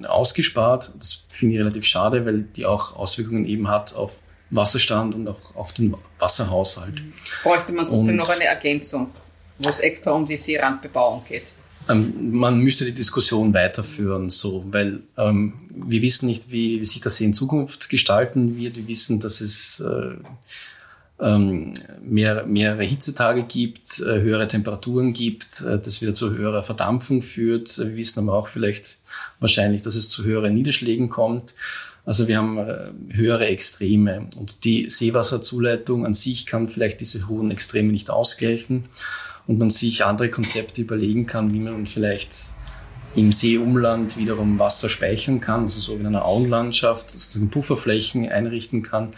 äh, ausgespart. Das finde ich relativ schade, weil die auch Auswirkungen eben hat auf Wasserstand und auch auf den Wasserhaushalt. Bräuchte man sozusagen noch eine Ergänzung, wo es extra um die Seerandbebauung geht? Ähm, man müsste die Diskussion weiterführen, so, weil ähm, wir wissen nicht, wie, sich das in Zukunft gestalten wird. Wir wissen, dass es äh, ähm, mehr, mehrere Hitzetage gibt, äh, höhere Temperaturen gibt, äh, das wieder zu höherer Verdampfung führt. Wir wissen aber auch vielleicht wahrscheinlich, dass es zu höheren Niederschlägen kommt. Also wir haben äh, höhere Extreme und die Seewasserzuleitung an sich kann vielleicht diese hohen Extreme nicht ausgleichen und man sich andere Konzepte überlegen kann, wie man vielleicht im Seeumland wiederum Wasser speichern kann, also so in einer Auenlandschaft, sozusagen Pufferflächen einrichten kann,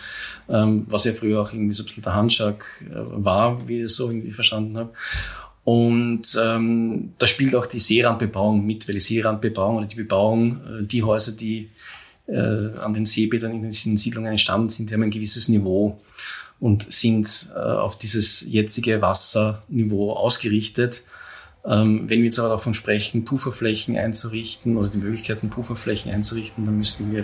ähm, was ja früher auch irgendwie so ein bisschen der Handschlag äh, war, wie ich es so irgendwie verstanden habe. Und ähm, da spielt auch die Seerandbebauung mit, weil die Seerandbebauung oder die Bebauung, äh, die Häuser, die äh, an den Seebädern in diesen Siedlungen entstanden sind, die haben ein gewisses Niveau und sind äh, auf dieses jetzige Wasserniveau ausgerichtet. Ähm, wenn wir jetzt aber davon sprechen, Pufferflächen einzurichten oder die Möglichkeiten, Pufferflächen einzurichten, dann müssten wir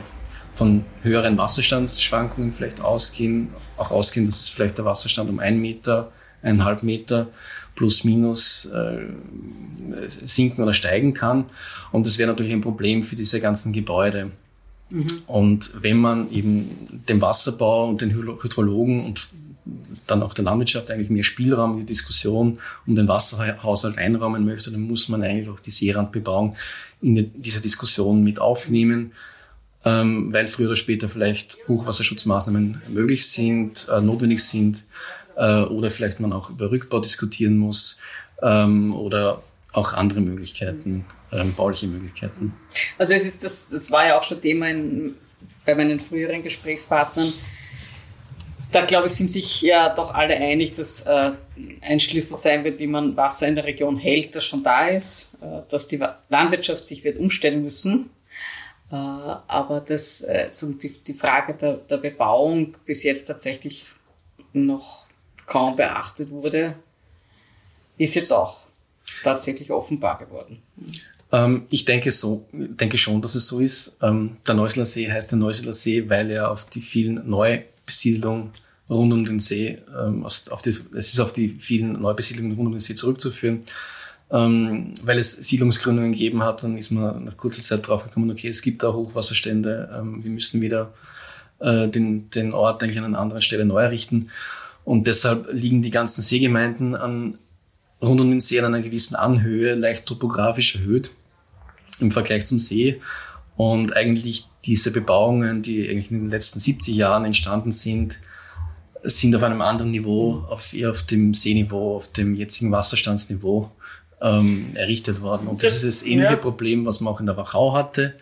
von höheren Wasserstandsschwankungen vielleicht ausgehen, auch ausgehen, dass es vielleicht der Wasserstand um einen Meter, eineinhalb Meter plus minus äh, sinken oder steigen kann. Und das wäre natürlich ein Problem für diese ganzen Gebäude. Mhm. Und wenn man eben dem Wasserbau und den Hydrologen und dann auch der Landwirtschaft eigentlich mehr Spielraum in die Diskussion um den Wasserhaushalt einräumen möchte, dann muss man eigentlich auch die Seerandbebauung in dieser Diskussion mit aufnehmen, ähm, weil früher oder später vielleicht Hochwasserschutzmaßnahmen möglich sind, äh, notwendig sind äh, oder vielleicht man auch über Rückbau diskutieren muss ähm, oder auch andere Möglichkeiten ähm, bauliche Möglichkeiten. Also es ist das, das war ja auch schon Thema in, bei meinen früheren Gesprächspartnern. Da glaube ich, sind sich ja doch alle einig, dass äh, ein Schlüssel sein wird, wie man Wasser in der Region hält, das schon da ist, äh, dass die Landwirtschaft sich wird umstellen müssen. Äh, aber dass äh, so die, die Frage der, der Bebauung bis jetzt tatsächlich noch kaum beachtet wurde, ist jetzt auch tatsächlich offenbar geworden. Ähm, ich denke so, denke schon, dass es so ist. Ähm, der Neuseeler See heißt der Neuseeler See, weil er auf die vielen Neubesiedlungen rund um den See, ähm, auf die, es ist auf die vielen Neubesiedlungen rund um den See zurückzuführen. Ähm, weil es Siedlungsgründungen gegeben hat, dann ist man nach kurzer Zeit draufgekommen, okay, es gibt da Hochwasserstände, ähm, wir müssen wieder äh, den, den Ort eigentlich an einer anderen Stelle neu errichten. Und deshalb liegen die ganzen Seegemeinden an, rund um den See an einer gewissen Anhöhe, leicht topografisch erhöht im Vergleich zum See. Und eigentlich diese Bebauungen, die eigentlich in den letzten 70 Jahren entstanden sind, sind auf einem anderen Niveau, auf eher auf dem Seeniveau, auf dem jetzigen Wasserstandsniveau. ähm, errichtet worden. Und das, das, ist das ähnliche ja. Problem, was man auch in der Wachau hatte,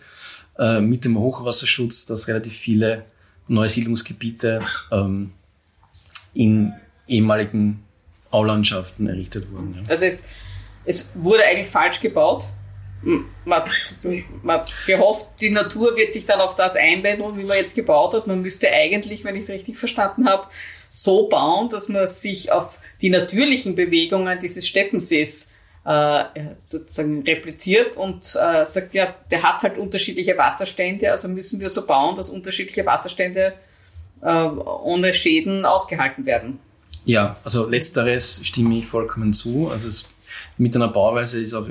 äh, mit dem Hochwasserschutz, dass relativ viele neue Siedlungsgebiete ähm, in ehemaligen Aulandschaften errichtet wurden. Ja. Also es, es wurde eigentlich falsch gebaut. Man, man gehofft, die Natur wird sich dann auf das einpendeln, wie man jetzt gebaut hat. Man müsste eigentlich, wenn ich es richtig verstanden habe, so bauen, dass man sich auf die natürlichen Bewegungen dieses Steppensees äh, sozusagen repliziert und äh, sagt, ja, der hat halt unterschiedliche Wasserstände, also müssen wir so bauen, dass unterschiedliche Wasserstände äh, ohne Schäden ausgehalten werden. Ja, also letzteres stimme ich vollkommen zu. Also es, mit einer Bauweise ist auch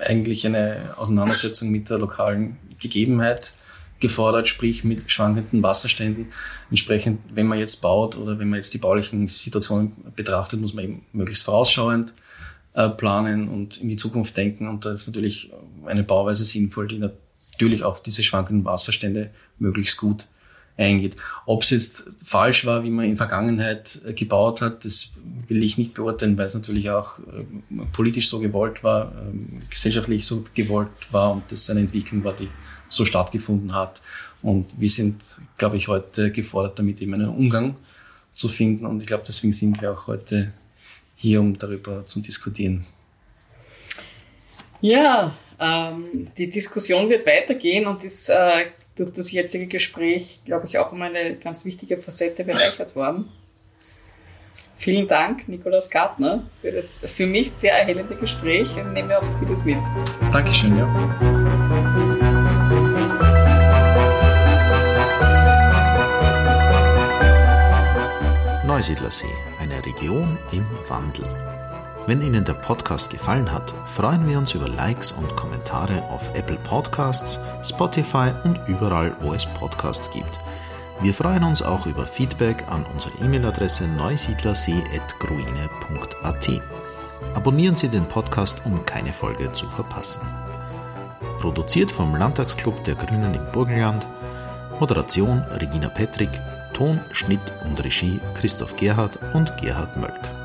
eigentlich eine Auseinandersetzung mit der lokalen Gegebenheit gefordert, sprich mit schwankenden Wasserständen. Entsprechend, wenn man jetzt baut oder wenn man jetzt die baulichen Situationen betrachtet, muss man eben möglichst vorausschauend äh, planen und in die Zukunft denken. Und da ist natürlich eine Bauweise sinnvoll, die natürlich auf diese schwankenden Wasserstände möglichst gut eingeht. Ob es jetzt falsch war, wie man in Vergangenheit äh, gebaut hat, das will ich nicht beurteilen, weil es natürlich auch äh, politisch so gewollt war, äh, gesellschaftlich so gewollt war und das eine Entwicklung war, die so stattgefunden hat. Und wir sind, glaube ich, heute gefordert, damit eben einen Umgang zu finden. Und ich glaube, deswegen sind wir auch heute hier, um darüber zu diskutieren. Ja, ähm, die Diskussion wird weitergehen und ist äh, durch das jetzige Gespräch, glaube ich, auch um eine ganz wichtige Facette bereichert worden. Vielen Dank, Nikolaus Gartner, für das für mich sehr erhellende Gespräch und nehme auch vieles mit. Dankeschön, ja. Neusiedlersee, eine Region im Wandel. Wenn Ihnen der Podcast gefallen hat, freuen wir uns über Likes und Kommentare auf Apple Podcasts, Spotify und überall, wo es Podcasts gibt. Wir freuen uns auch über Feedback an unsere E-Mail-Adresse neusiedlersee.gruine.at. Abonnieren Sie den Podcast, um keine Folge zu verpassen. Produziert vom Landtagsclub der Grünen im Burgenland. Moderation Regina Petrick. Ton, Schnitt und Regie Christoph Gerhard und Gerhard Mölk.